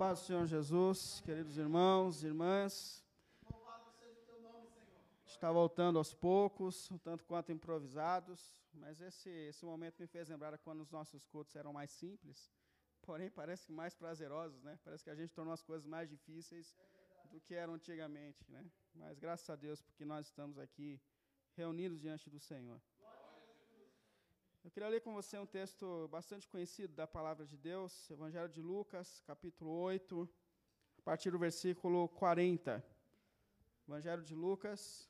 paz do Senhor Jesus, queridos irmãos, irmãs. Está voltando aos poucos, tanto quanto improvisados, mas esse, esse momento me fez lembrar quando os nossos cultos eram mais simples, porém parece que mais prazerosos, né? Parece que a gente tornou as coisas mais difíceis do que eram antigamente, né? Mas graças a Deus porque nós estamos aqui reunidos diante do Senhor. Eu queria ler com você um texto bastante conhecido da palavra de Deus, Evangelho de Lucas, capítulo 8, a partir do versículo 40. Evangelho de Lucas,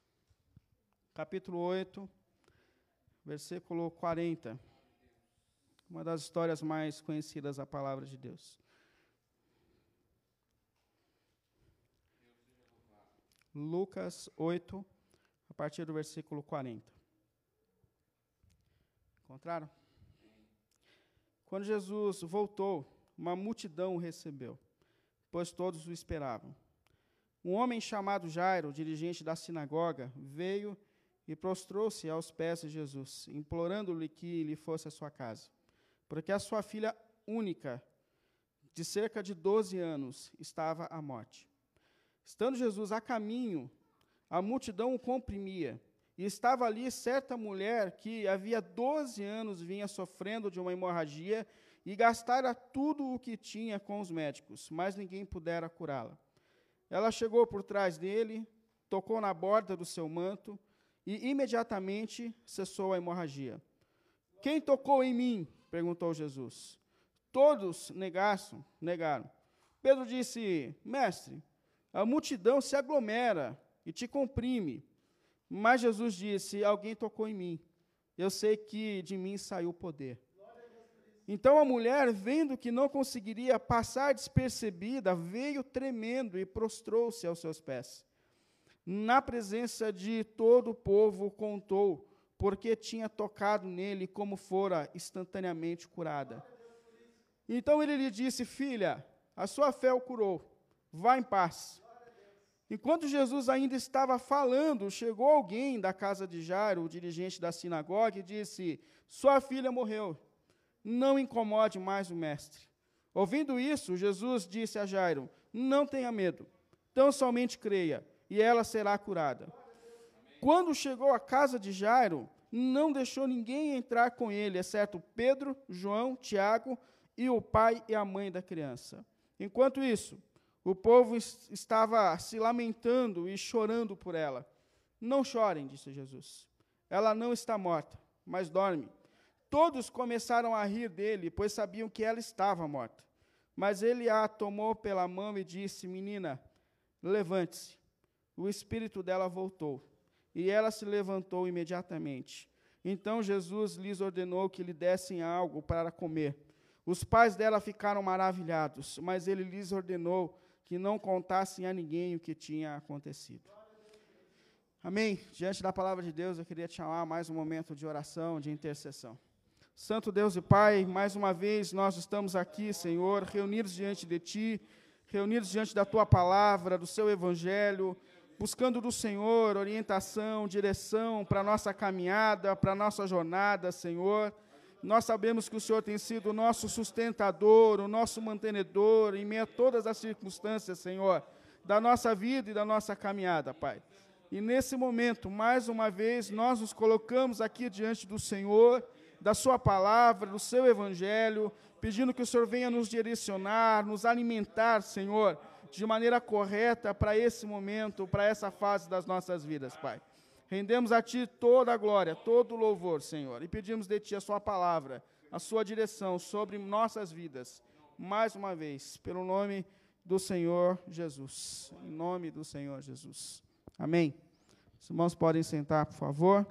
capítulo 8, versículo 40. Uma das histórias mais conhecidas da palavra de Deus. Lucas 8, a partir do versículo 40. Encontraram? Quando Jesus voltou, uma multidão o recebeu, pois todos o esperavam. Um homem chamado Jairo, dirigente da sinagoga, veio e prostrou-se aos pés de Jesus, implorando-lhe que lhe fosse à sua casa, porque a sua filha única, de cerca de 12 anos, estava à morte. Estando Jesus a caminho, a multidão o comprimia e estava ali certa mulher que havia 12 anos vinha sofrendo de uma hemorragia e gastara tudo o que tinha com os médicos, mas ninguém pudera curá-la. Ela chegou por trás dele, tocou na borda do seu manto e imediatamente cessou a hemorragia. Quem tocou em mim? perguntou Jesus. Todos negaram, negaram. Pedro disse: Mestre, a multidão se aglomera e te comprime. Mas Jesus disse: Alguém tocou em mim. Eu sei que de mim saiu o poder. Então a mulher, vendo que não conseguiria passar despercebida, veio tremendo e prostrou-se aos seus pés. Na presença de todo o povo, contou, porque tinha tocado nele como fora instantaneamente curada. Então ele lhe disse: Filha, a sua fé o curou. Vá em paz. Enquanto Jesus ainda estava falando, chegou alguém da casa de Jairo, o dirigente da sinagoga, e disse: Sua filha morreu. Não incomode mais o mestre. Ouvindo isso, Jesus disse a Jairo: Não tenha medo, tão somente creia, e ela será curada. Quando chegou à casa de Jairo, não deixou ninguém entrar com ele, exceto Pedro, João, Tiago e o pai e a mãe da criança. Enquanto isso, o povo estava se lamentando e chorando por ela. Não chorem, disse Jesus. Ela não está morta, mas dorme. Todos começaram a rir dele, pois sabiam que ela estava morta. Mas ele a tomou pela mão e disse: Menina, levante-se. O espírito dela voltou, e ela se levantou imediatamente. Então Jesus lhes ordenou que lhe dessem algo para comer. Os pais dela ficaram maravilhados, mas ele lhes ordenou que não contassem a ninguém o que tinha acontecido. Amém? Diante da palavra de Deus, eu queria te chamar mais um momento de oração, de intercessão. Santo Deus e Pai, mais uma vez nós estamos aqui, Senhor, reunidos diante de Ti, reunidos diante da Tua palavra, do Seu Evangelho, buscando do Senhor orientação, direção para a nossa caminhada, para a nossa jornada, Senhor. Nós sabemos que o Senhor tem sido o nosso sustentador, o nosso mantenedor, em meio a todas as circunstâncias, Senhor, da nossa vida e da nossa caminhada, Pai. E nesse momento, mais uma vez, nós nos colocamos aqui diante do Senhor, da Sua palavra, do Seu Evangelho, pedindo que o Senhor venha nos direcionar, nos alimentar, Senhor, de maneira correta para esse momento, para essa fase das nossas vidas, Pai. Rendemos a Ti toda a glória, todo o louvor, Senhor, e pedimos de Ti a Sua palavra, a Sua direção sobre nossas vidas, mais uma vez, pelo nome do Senhor Jesus. Em nome do Senhor Jesus. Amém. Os irmãos podem sentar, por favor.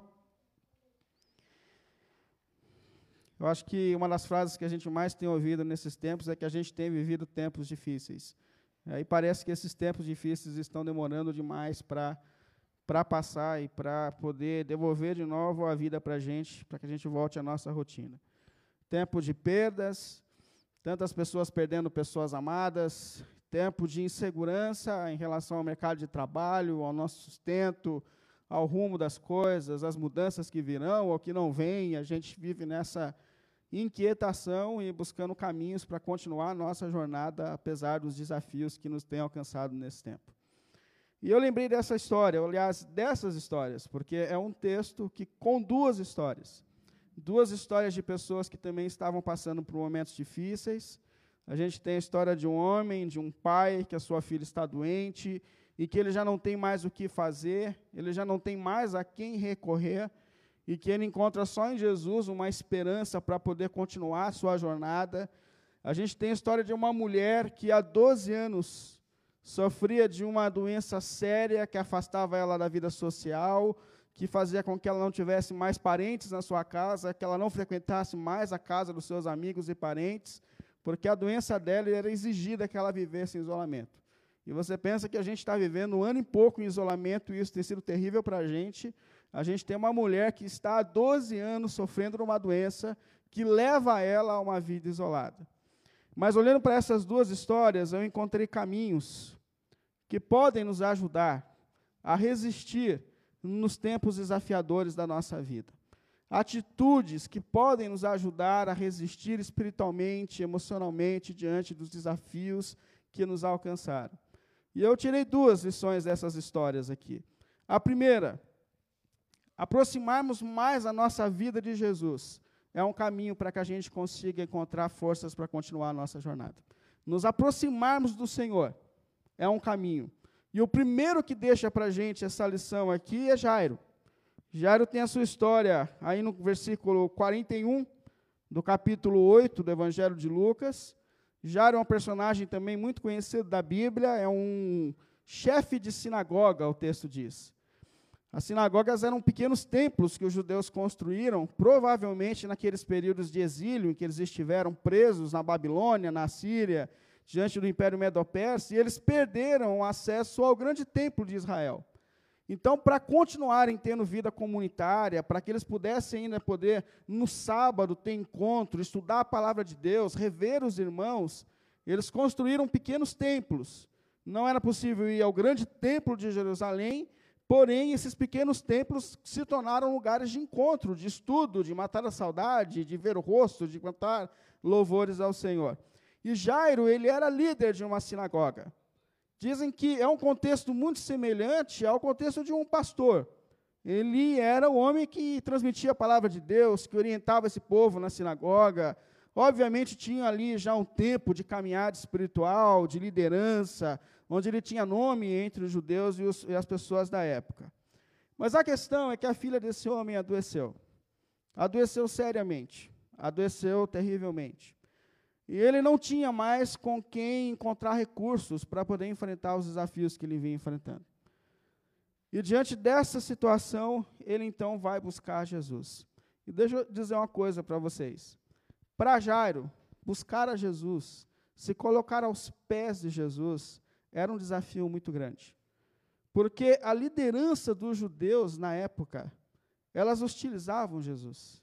Eu acho que uma das frases que a gente mais tem ouvido nesses tempos é que a gente tem vivido tempos difíceis. E parece que esses tempos difíceis estão demorando demais para para passar e para poder devolver de novo a vida para a gente, para que a gente volte à nossa rotina. Tempo de perdas, tantas pessoas perdendo pessoas amadas, tempo de insegurança em relação ao mercado de trabalho, ao nosso sustento, ao rumo das coisas, as mudanças que virão ou que não vêm, a gente vive nessa, inquietação e buscando caminhos para continuar a nossa jornada, apesar dos desafios que nos têm alcançado nesse tempo. E eu lembrei dessa história, aliás, dessas histórias, porque é um texto que com duas histórias. Duas histórias de pessoas que também estavam passando por momentos difíceis. A gente tem a história de um homem, de um pai, que a sua filha está doente e que ele já não tem mais o que fazer, ele já não tem mais a quem recorrer, e que ele encontra só em Jesus uma esperança para poder continuar a sua jornada. A gente tem a história de uma mulher que há 12 anos sofria de uma doença séria que afastava ela da vida social, que fazia com que ela não tivesse mais parentes na sua casa, que ela não frequentasse mais a casa dos seus amigos e parentes, porque a doença dela era exigida que ela vivesse em isolamento. E você pensa que a gente está vivendo um ano e pouco em isolamento, e isso tem sido terrível para a gente. A gente tem uma mulher que está há 12 anos sofrendo de uma doença que leva ela a uma vida isolada. Mas olhando para essas duas histórias, eu encontrei caminhos que podem nos ajudar a resistir nos tempos desafiadores da nossa vida. Atitudes que podem nos ajudar a resistir espiritualmente, emocionalmente diante dos desafios que nos alcançaram. E eu tirei duas lições dessas histórias aqui. A primeira, aproximarmos mais a nossa vida de Jesus é um caminho para que a gente consiga encontrar forças para continuar a nossa jornada. Nos aproximarmos do Senhor é um caminho. E o primeiro que deixa para a gente essa lição aqui é Jairo. Jairo tem a sua história aí no versículo 41 do capítulo 8 do Evangelho de Lucas. Jairo é um personagem também muito conhecido da Bíblia, é um chefe de sinagoga, o texto diz. As sinagogas eram pequenos templos que os judeus construíram, provavelmente naqueles períodos de exílio em que eles estiveram presos na Babilônia, na Síria diante do Império Medo-Persa, e eles perderam o acesso ao grande templo de Israel. Então, para continuarem tendo vida comunitária, para que eles pudessem ainda poder, no sábado, ter encontro, estudar a palavra de Deus, rever os irmãos, eles construíram pequenos templos. Não era possível ir ao grande templo de Jerusalém, porém, esses pequenos templos se tornaram lugares de encontro, de estudo, de matar a saudade, de ver o rosto, de cantar louvores ao Senhor. E Jairo, ele era líder de uma sinagoga. Dizem que é um contexto muito semelhante ao contexto de um pastor. Ele era o homem que transmitia a palavra de Deus, que orientava esse povo na sinagoga. Obviamente tinha ali já um tempo de caminhada espiritual, de liderança, onde ele tinha nome entre os judeus e, os, e as pessoas da época. Mas a questão é que a filha desse homem adoeceu. Adoeceu seriamente, adoeceu terrivelmente. E ele não tinha mais com quem encontrar recursos para poder enfrentar os desafios que ele vinha enfrentando. E diante dessa situação, ele então vai buscar Jesus. E deixa eu dizer uma coisa para vocês. Para Jairo, buscar a Jesus, se colocar aos pés de Jesus, era um desafio muito grande. Porque a liderança dos judeus na época, elas hostilizavam Jesus.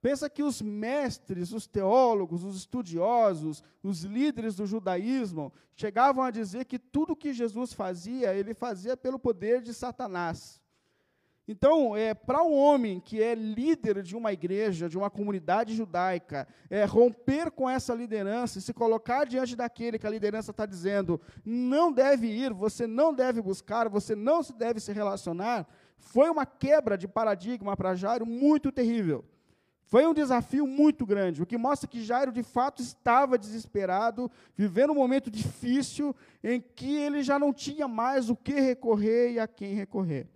Pensa que os mestres, os teólogos, os estudiosos, os líderes do judaísmo chegavam a dizer que tudo que Jesus fazia, ele fazia pelo poder de Satanás. Então, é, para um homem que é líder de uma igreja, de uma comunidade judaica, é, romper com essa liderança e se colocar diante daquele que a liderança está dizendo, não deve ir, você não deve buscar, você não deve se relacionar, foi uma quebra de paradigma para Jairo muito terrível. Foi um desafio muito grande, o que mostra que Jairo de fato estava desesperado, vivendo um momento difícil em que ele já não tinha mais o que recorrer e a quem recorrer.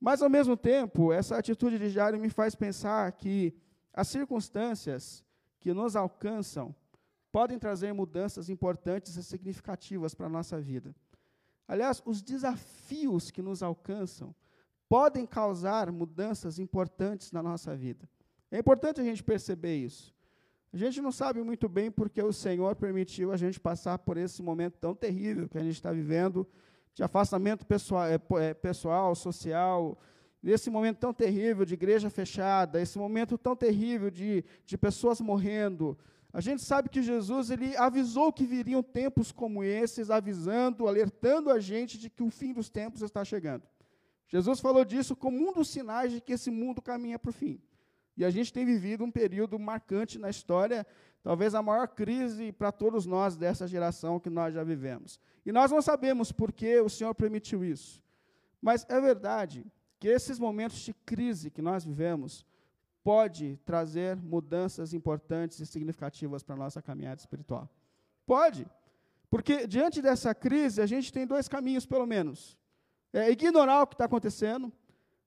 Mas, ao mesmo tempo, essa atitude de Jairo me faz pensar que as circunstâncias que nos alcançam podem trazer mudanças importantes e significativas para a nossa vida. Aliás, os desafios que nos alcançam podem causar mudanças importantes na nossa vida. É importante a gente perceber isso. A gente não sabe muito bem porque o Senhor permitiu a gente passar por esse momento tão terrível que a gente está vivendo, de afastamento pessoal, é, é, pessoal, social, nesse momento tão terrível de igreja fechada, esse momento tão terrível de, de pessoas morrendo. A gente sabe que Jesus ele avisou que viriam tempos como esses, avisando, alertando a gente de que o fim dos tempos está chegando. Jesus falou disso como um dos sinais de que esse mundo caminha para o fim. E a gente tem vivido um período marcante na história, talvez a maior crise para todos nós dessa geração que nós já vivemos. E nós não sabemos por que o Senhor permitiu isso. Mas é verdade que esses momentos de crise que nós vivemos pode trazer mudanças importantes e significativas para a nossa caminhada espiritual. Pode. Porque diante dessa crise, a gente tem dois caminhos, pelo menos. É ignorar o que está acontecendo,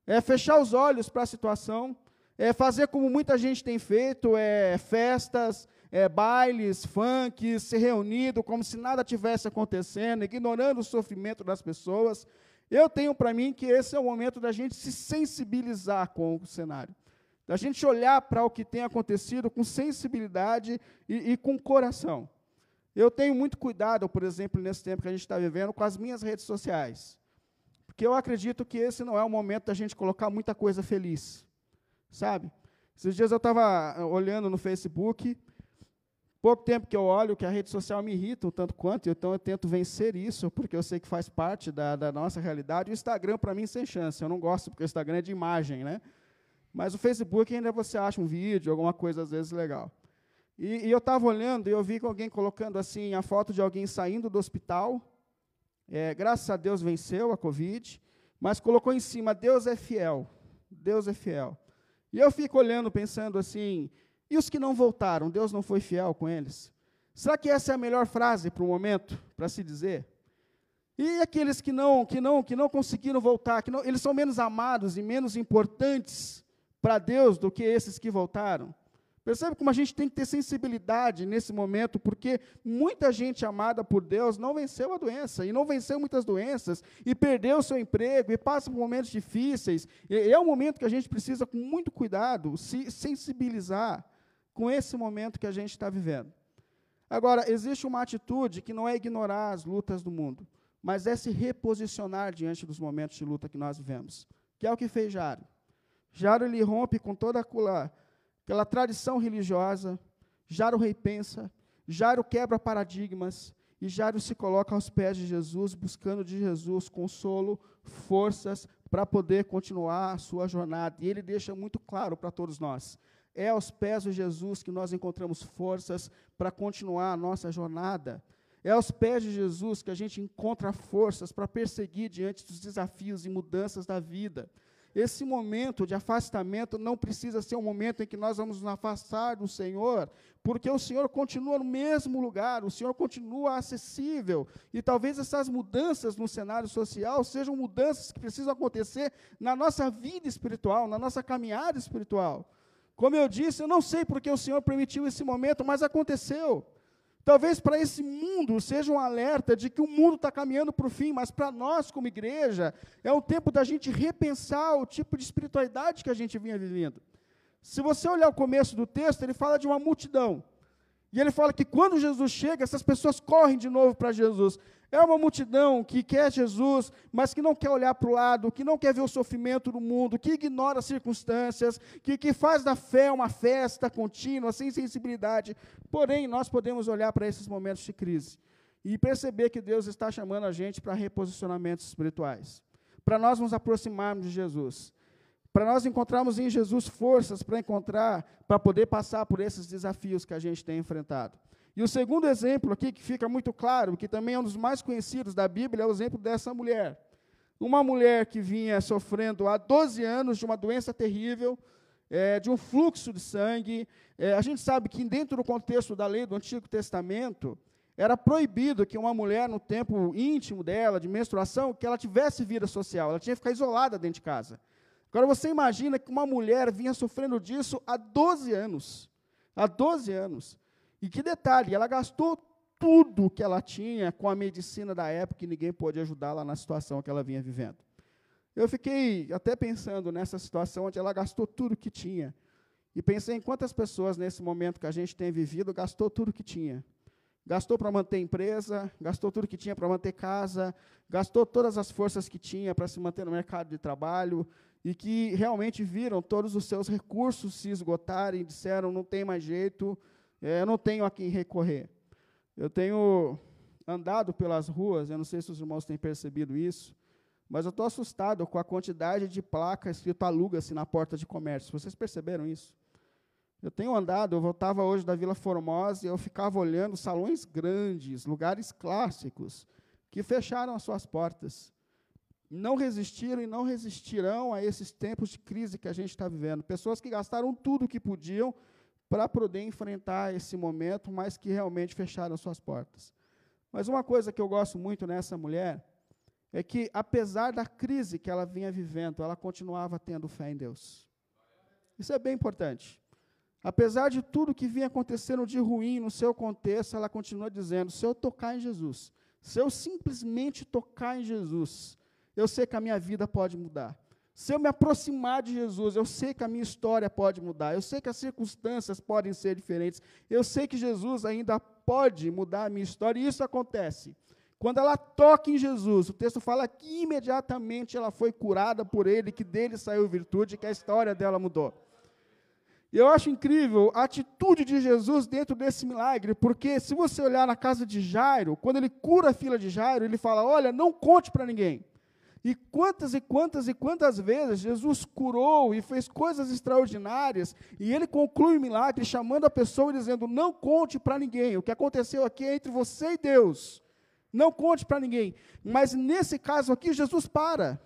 é fechar os olhos para a situação, é fazer como muita gente tem feito, é festas, é bailes, funk, se reunido como se nada tivesse acontecendo, ignorando o sofrimento das pessoas. Eu tenho para mim que esse é o momento da gente se sensibilizar com o cenário, da gente olhar para o que tem acontecido com sensibilidade e, e com coração. Eu tenho muito cuidado, por exemplo, nesse tempo que a gente está vivendo, com as minhas redes sociais. Porque eu acredito que esse não é o momento da gente colocar muita coisa feliz. Sabe? Esses dias eu estava eh, olhando no Facebook Pouco tempo que eu olho que a rede social me irrita um tanto quanto, então eu tento vencer isso, porque eu sei que faz parte da, da nossa realidade. O Instagram, para mim, sem chance. Eu não gosto, porque o Instagram é de imagem, né? Mas o Facebook ainda você acha um vídeo, alguma coisa às vezes legal. E, e eu estava olhando e eu vi alguém colocando assim a foto de alguém saindo do hospital. É, graças a Deus venceu a Covid, mas colocou em cima: Deus é fiel. Deus é fiel. E eu fico olhando, pensando assim: e os que não voltaram, Deus não foi fiel com eles? Será que essa é a melhor frase para o momento, para se dizer? E aqueles que não, que não, que não conseguiram voltar, que não, eles são menos amados e menos importantes para Deus do que esses que voltaram? Percebe como a gente tem que ter sensibilidade nesse momento, porque muita gente amada por Deus não venceu a doença, e não venceu muitas doenças, e perdeu o seu emprego, e passa por momentos difíceis. E é um momento que a gente precisa, com muito cuidado, se sensibilizar com esse momento que a gente está vivendo. Agora, existe uma atitude que não é ignorar as lutas do mundo, mas é se reposicionar diante dos momentos de luta que nós vivemos, que é o que fez Jaro. Jaro ele rompe com toda aquela, aquela tradição religiosa, Jaro repensa, Jaro quebra paradigmas, e Jaro se coloca aos pés de Jesus, buscando de Jesus consolo, forças para poder continuar a sua jornada. E ele deixa muito claro para todos nós é aos pés de Jesus que nós encontramos forças para continuar a nossa jornada. É aos pés de Jesus que a gente encontra forças para perseguir diante dos desafios e mudanças da vida. Esse momento de afastamento não precisa ser um momento em que nós vamos nos afastar do Senhor, porque o Senhor continua no mesmo lugar, o Senhor continua acessível. E talvez essas mudanças no cenário social sejam mudanças que precisam acontecer na nossa vida espiritual, na nossa caminhada espiritual. Como eu disse, eu não sei porque o Senhor permitiu esse momento, mas aconteceu. Talvez para esse mundo seja um alerta de que o mundo está caminhando para o fim, mas para nós, como igreja, é o tempo da gente repensar o tipo de espiritualidade que a gente vinha vivendo. Se você olhar o começo do texto, ele fala de uma multidão. E ele fala que quando Jesus chega, essas pessoas correm de novo para Jesus. É uma multidão que quer Jesus, mas que não quer olhar para o lado, que não quer ver o sofrimento do mundo, que ignora as circunstâncias, que, que faz da fé uma festa contínua, sem sensibilidade. Porém, nós podemos olhar para esses momentos de crise e perceber que Deus está chamando a gente para reposicionamentos espirituais, para nós nos aproximarmos de Jesus, para nós encontrarmos em Jesus forças para encontrar, para poder passar por esses desafios que a gente tem enfrentado. E o segundo exemplo aqui, que fica muito claro, que também é um dos mais conhecidos da Bíblia, é o exemplo dessa mulher. Uma mulher que vinha sofrendo há 12 anos de uma doença terrível, é, de um fluxo de sangue. É, a gente sabe que, dentro do contexto da lei do Antigo Testamento, era proibido que uma mulher, no tempo íntimo dela, de menstruação, que ela tivesse vida social, ela tinha que ficar isolada dentro de casa. Agora, você imagina que uma mulher vinha sofrendo disso há 12 anos. Há 12 anos. E que detalhe, ela gastou tudo que ela tinha com a medicina da época e ninguém pôde ajudá-la na situação que ela vinha vivendo. Eu fiquei até pensando nessa situação onde ela gastou tudo que tinha. E pensei em quantas pessoas nesse momento que a gente tem vivido gastou tudo que tinha. Gastou para manter empresa, gastou tudo que tinha para manter casa, gastou todas as forças que tinha para se manter no mercado de trabalho e que realmente viram todos os seus recursos se esgotarem, disseram não tem mais jeito, é, não tenho a quem recorrer. Eu tenho andado pelas ruas, eu não sei se os irmãos têm percebido isso, mas eu estou assustado com a quantidade de placas escrito aluga-se na porta de comércio. Vocês perceberam isso? Eu tenho andado, eu voltava hoje da Vila Formosa e eu ficava olhando salões grandes, lugares clássicos, que fecharam as suas portas. Não resistiram e não resistirão a esses tempos de crise que a gente está vivendo. Pessoas que gastaram tudo o que podiam para poder enfrentar esse momento, mas que realmente fecharam suas portas. Mas uma coisa que eu gosto muito nessa mulher é que, apesar da crise que ela vinha vivendo, ela continuava tendo fé em Deus. Isso é bem importante. Apesar de tudo que vinha acontecendo de ruim no seu contexto, ela continua dizendo: se eu tocar em Jesus, se eu simplesmente tocar em Jesus, eu sei que a minha vida pode mudar. Se eu me aproximar de Jesus, eu sei que a minha história pode mudar. Eu sei que as circunstâncias podem ser diferentes. Eu sei que Jesus ainda pode mudar a minha história. E isso acontece. Quando ela toca em Jesus, o texto fala que imediatamente ela foi curada por ele, que dele saiu virtude, que a história dela mudou. E eu acho incrível a atitude de Jesus dentro desse milagre, porque se você olhar na casa de Jairo, quando ele cura a filha de Jairo, ele fala: Olha, não conte para ninguém. E quantas e quantas e quantas vezes Jesus curou e fez coisas extraordinárias, e ele conclui o milagre chamando a pessoa e dizendo: Não conte para ninguém, o que aconteceu aqui é entre você e Deus. Não conte para ninguém. Mas nesse caso aqui, Jesus para.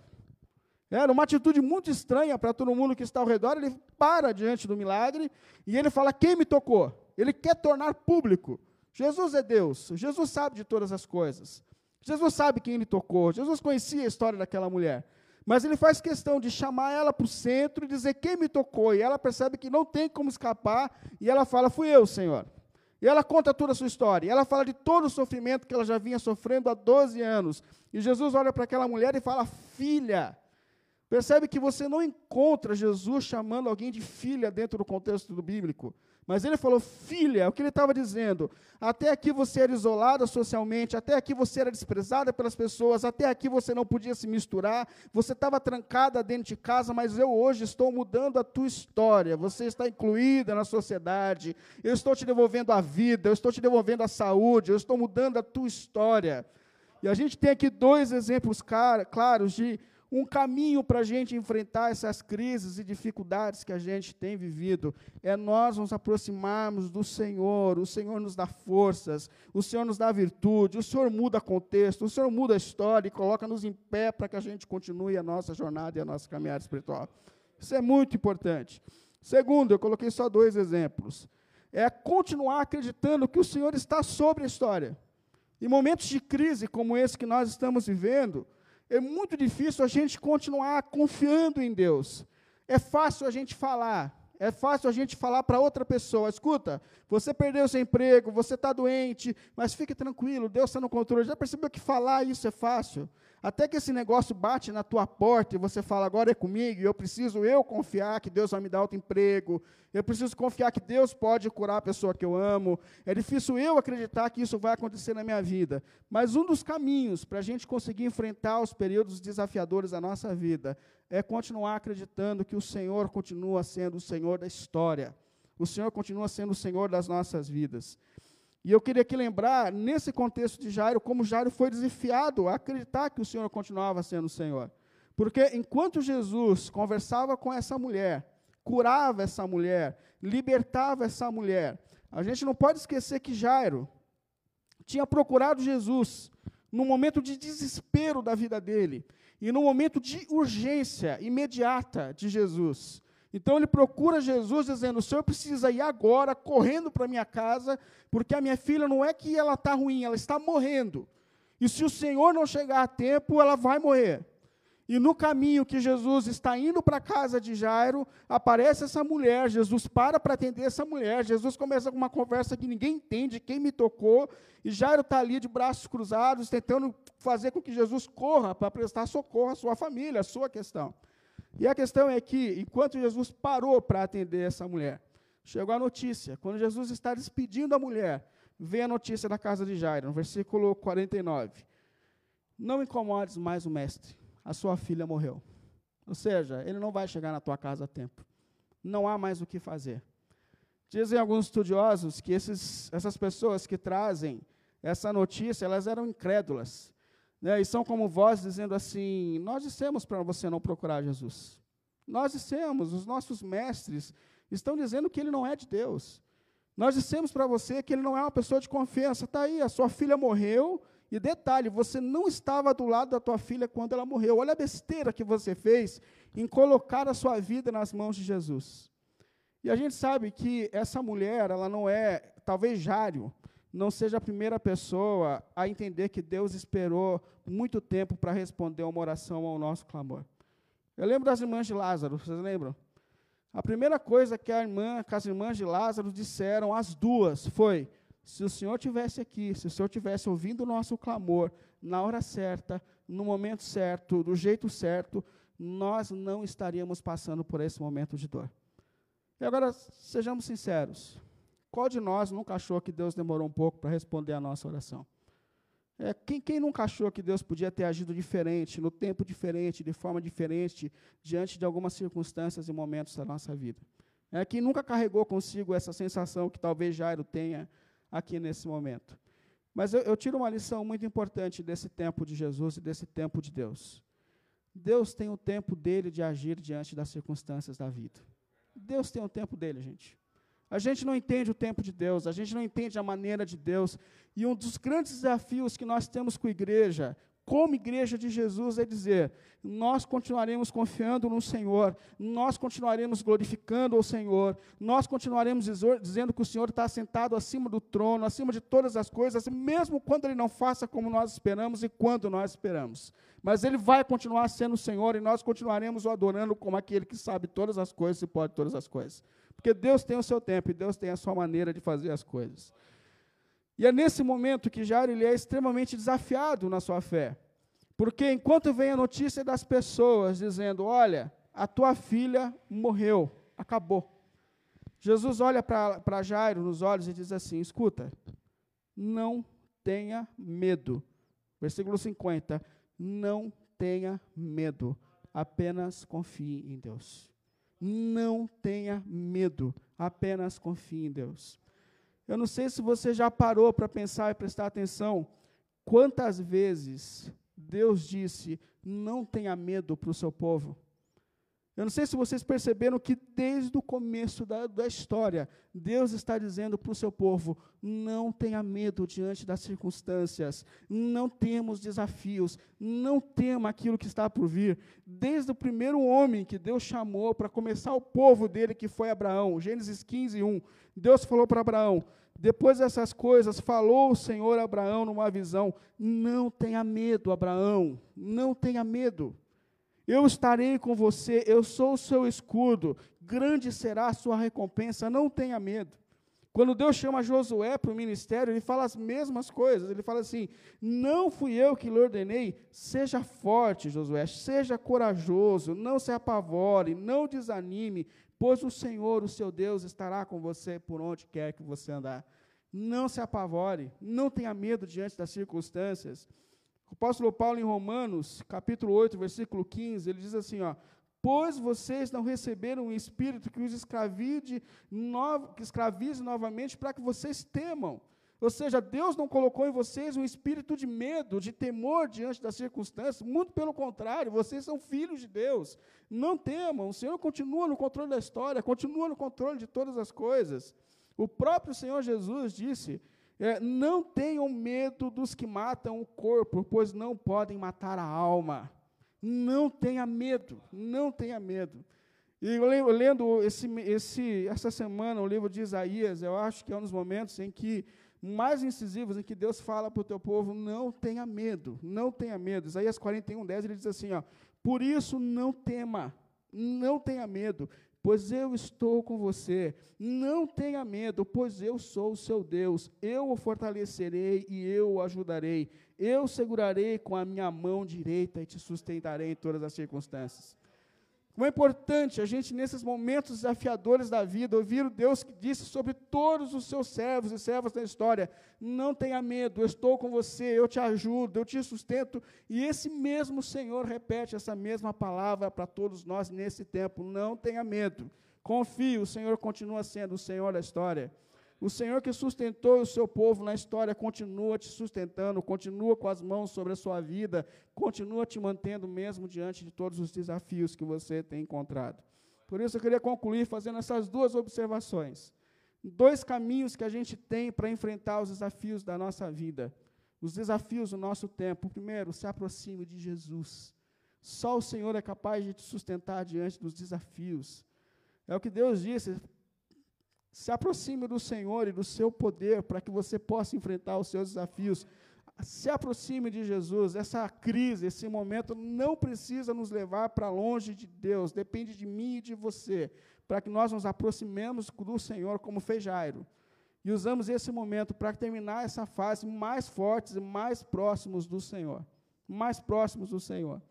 Era uma atitude muito estranha para todo mundo que está ao redor. Ele para diante do milagre e ele fala: Quem me tocou? Ele quer tornar público. Jesus é Deus, Jesus sabe de todas as coisas. Jesus sabe quem ele tocou, Jesus conhecia a história daquela mulher. Mas ele faz questão de chamar ela para o centro e dizer quem me tocou. E ela percebe que não tem como escapar. E ela fala: Fui eu, Senhor. E ela conta toda a sua história. E ela fala de todo o sofrimento que ela já vinha sofrendo há 12 anos. E Jesus olha para aquela mulher e fala: Filha, Percebe que você não encontra Jesus chamando alguém de filha dentro do contexto do bíblico. Mas ele falou, filha, é o que ele estava dizendo. Até aqui você era isolada socialmente, até aqui você era desprezada pelas pessoas, até aqui você não podia se misturar, você estava trancada dentro de casa, mas eu hoje estou mudando a tua história. Você está incluída na sociedade, eu estou te devolvendo a vida, eu estou te devolvendo a saúde, eu estou mudando a tua história. E a gente tem aqui dois exemplos claros de um caminho para a gente enfrentar essas crises e dificuldades que a gente tem vivido é nós nos aproximarmos do Senhor. O Senhor nos dá forças, o Senhor nos dá virtude, o Senhor muda contexto, o Senhor muda a história e coloca-nos em pé para que a gente continue a nossa jornada e a nossa caminhada espiritual. Isso é muito importante. Segundo, eu coloquei só dois exemplos. É continuar acreditando que o Senhor está sobre a história. Em momentos de crise como esse que nós estamos vivendo, é muito difícil a gente continuar confiando em Deus. É fácil a gente falar, é fácil a gente falar para outra pessoa: escuta, você perdeu seu emprego, você está doente, mas fique tranquilo, Deus está no controle. Já percebeu que falar isso é fácil? Até que esse negócio bate na tua porta e você fala, agora é comigo, eu preciso eu confiar que Deus vai me dar outro emprego, eu preciso confiar que Deus pode curar a pessoa que eu amo. É difícil eu acreditar que isso vai acontecer na minha vida. Mas um dos caminhos para a gente conseguir enfrentar os períodos desafiadores da nossa vida é continuar acreditando que o Senhor continua sendo o Senhor da história. O Senhor continua sendo o Senhor das nossas vidas. E eu queria aqui lembrar, nesse contexto de Jairo, como Jairo foi desafiado a acreditar que o Senhor continuava sendo o Senhor. Porque enquanto Jesus conversava com essa mulher, curava essa mulher, libertava essa mulher, a gente não pode esquecer que Jairo tinha procurado Jesus no momento de desespero da vida dele e no momento de urgência imediata de Jesus. Então ele procura Jesus dizendo: O senhor precisa ir agora, correndo para minha casa, porque a minha filha não é que ela está ruim, ela está morrendo. E se o Senhor não chegar a tempo, ela vai morrer. E no caminho que Jesus está indo para a casa de Jairo, aparece essa mulher. Jesus para para atender essa mulher. Jesus começa com uma conversa que ninguém entende, quem me tocou. E Jairo está ali de braços cruzados, tentando fazer com que Jesus corra para prestar socorro à sua família, à sua questão. E a questão é que, enquanto Jesus parou para atender essa mulher, chegou a notícia. Quando Jesus está despedindo a mulher, vem a notícia da casa de Jairo, no versículo 49. Não incomodes mais o mestre, a sua filha morreu. Ou seja, ele não vai chegar na tua casa a tempo. Não há mais o que fazer. Dizem alguns estudiosos que esses, essas pessoas que trazem essa notícia, elas eram incrédulas. Né, e são como vozes dizendo assim: Nós dissemos para você não procurar Jesus. Nós dissemos, os nossos mestres estão dizendo que ele não é de Deus. Nós dissemos para você que ele não é uma pessoa de confiança. Está aí, a sua filha morreu, e detalhe, você não estava do lado da tua filha quando ela morreu. Olha a besteira que você fez em colocar a sua vida nas mãos de Jesus. E a gente sabe que essa mulher, ela não é, talvez Jário, não seja a primeira pessoa a entender que Deus esperou muito tempo para responder uma oração ao nosso clamor. Eu lembro das irmãs de Lázaro, vocês lembram? A primeira coisa que a irmã, que as irmãs de Lázaro disseram, as duas, foi: se o Senhor tivesse aqui, se o Senhor tivesse ouvindo o nosso clamor na hora certa, no momento certo, do jeito certo, nós não estaríamos passando por esse momento de dor. E agora, sejamos sinceros, qual de nós nunca achou que Deus demorou um pouco para responder a nossa oração? É, quem, quem nunca achou que Deus podia ter agido diferente, no tempo diferente, de forma diferente, diante de algumas circunstâncias e momentos da nossa vida? É, quem nunca carregou consigo essa sensação que talvez Jairo tenha aqui nesse momento? Mas eu, eu tiro uma lição muito importante desse tempo de Jesus e desse tempo de Deus. Deus tem o tempo dele de agir diante das circunstâncias da vida. Deus tem o tempo dele, gente. A gente não entende o tempo de Deus, a gente não entende a maneira de Deus. E um dos grandes desafios que nós temos com a igreja, como igreja de Jesus, é dizer: nós continuaremos confiando no Senhor, nós continuaremos glorificando o Senhor, nós continuaremos dizendo que o Senhor está sentado acima do trono, acima de todas as coisas, mesmo quando Ele não faça como nós esperamos e quando nós esperamos. Mas Ele vai continuar sendo o Senhor e nós continuaremos o adorando como aquele que sabe todas as coisas e pode todas as coisas. Porque Deus tem o seu tempo e Deus tem a sua maneira de fazer as coisas. E é nesse momento que Jairo ele é extremamente desafiado na sua fé. Porque enquanto vem a notícia das pessoas dizendo: Olha, a tua filha morreu, acabou. Jesus olha para Jairo nos olhos e diz assim: Escuta, não tenha medo. Versículo 50. Não tenha medo, apenas confie em Deus. Não tenha medo, apenas confie em Deus. Eu não sei se você já parou para pensar e prestar atenção quantas vezes Deus disse: não tenha medo para o seu povo. Eu não sei se vocês perceberam que desde o começo da, da história, Deus está dizendo para o seu povo: não tenha medo diante das circunstâncias, não temos desafios, não tema aquilo que está por vir. Desde o primeiro homem que Deus chamou para começar o povo dele, que foi Abraão, Gênesis 15, 1, Deus falou para Abraão: depois dessas coisas, falou o Senhor a Abraão numa visão: não tenha medo, Abraão, não tenha medo. Eu estarei com você, eu sou o seu escudo, grande será a sua recompensa, não tenha medo. Quando Deus chama Josué para o ministério, ele fala as mesmas coisas. Ele fala assim: Não fui eu que lhe ordenei, seja forte, Josué, seja corajoso, não se apavore, não desanime, pois o Senhor, o seu Deus, estará com você por onde quer que você andar. Não se apavore, não tenha medo diante das circunstâncias. O apóstolo Paulo, em Romanos, capítulo 8, versículo 15, ele diz assim: ó, Pois vocês não receberam um espírito que os escravize, no, que escravize novamente para que vocês temam. Ou seja, Deus não colocou em vocês um espírito de medo, de temor diante das circunstâncias, muito pelo contrário, vocês são filhos de Deus. Não temam, o Senhor continua no controle da história, continua no controle de todas as coisas. O próprio Senhor Jesus disse é, não tenham medo dos que matam o corpo, pois não podem matar a alma. Não tenha medo, não tenha medo. E eu lendo esse, esse, essa semana o livro de Isaías, eu acho que é um dos momentos em que mais incisivos em que Deus fala para o teu povo: não tenha medo, não tenha medo. Isaías 41, 10, ele diz assim: ó, por isso não tema, não tenha medo, pois eu estou com você. Não tenha medo, pois eu sou o seu Deus. Eu o fortalecerei e eu o ajudarei. Eu segurarei com a minha mão direita e te sustentarei em todas as circunstâncias. Como é importante a gente, nesses momentos desafiadores da vida, ouvir o Deus que disse sobre todos os seus servos e servas da história: não tenha medo, eu estou com você, eu te ajudo, eu te sustento. E esse mesmo Senhor repete essa mesma palavra para todos nós nesse tempo: não tenha medo, confie, o Senhor continua sendo o Senhor da história. O Senhor que sustentou o seu povo na história continua te sustentando, continua com as mãos sobre a sua vida, continua te mantendo mesmo diante de todos os desafios que você tem encontrado. Por isso eu queria concluir fazendo essas duas observações. Dois caminhos que a gente tem para enfrentar os desafios da nossa vida, os desafios do nosso tempo. Primeiro, se aproxime de Jesus. Só o Senhor é capaz de te sustentar diante dos desafios. É o que Deus disse. Se aproxime do Senhor e do seu poder para que você possa enfrentar os seus desafios se aproxime de Jesus. Essa crise, esse momento não precisa nos levar para longe de Deus, depende de mim e de você, para que nós nos aproximemos do Senhor, como fez Jairo. E usamos esse momento para terminar essa fase mais fortes e mais próximos do Senhor. Mais próximos do Senhor.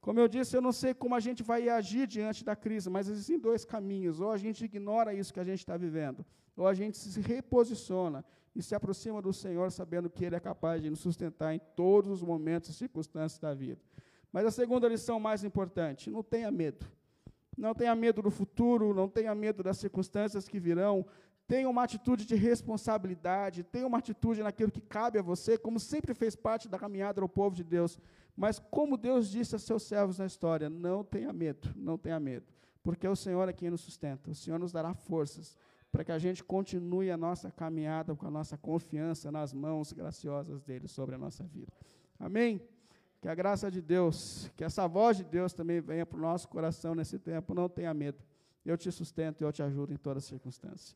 Como eu disse, eu não sei como a gente vai agir diante da crise, mas existem dois caminhos. Ou a gente ignora isso que a gente está vivendo, ou a gente se reposiciona e se aproxima do Senhor sabendo que Ele é capaz de nos sustentar em todos os momentos e circunstâncias da vida. Mas a segunda lição mais importante: não tenha medo. Não tenha medo do futuro, não tenha medo das circunstâncias que virão. Tenha uma atitude de responsabilidade, tenha uma atitude naquilo que cabe a você, como sempre fez parte da caminhada do povo de Deus. Mas como Deus disse a seus servos na história, não tenha medo, não tenha medo, porque o Senhor é quem nos sustenta, o Senhor nos dará forças para que a gente continue a nossa caminhada com a nossa confiança nas mãos graciosas dele sobre a nossa vida. Amém? Que a graça de Deus, que essa voz de Deus também venha para o nosso coração nesse tempo. Não tenha medo. Eu te sustento e eu te ajudo em todas as circunstâncias.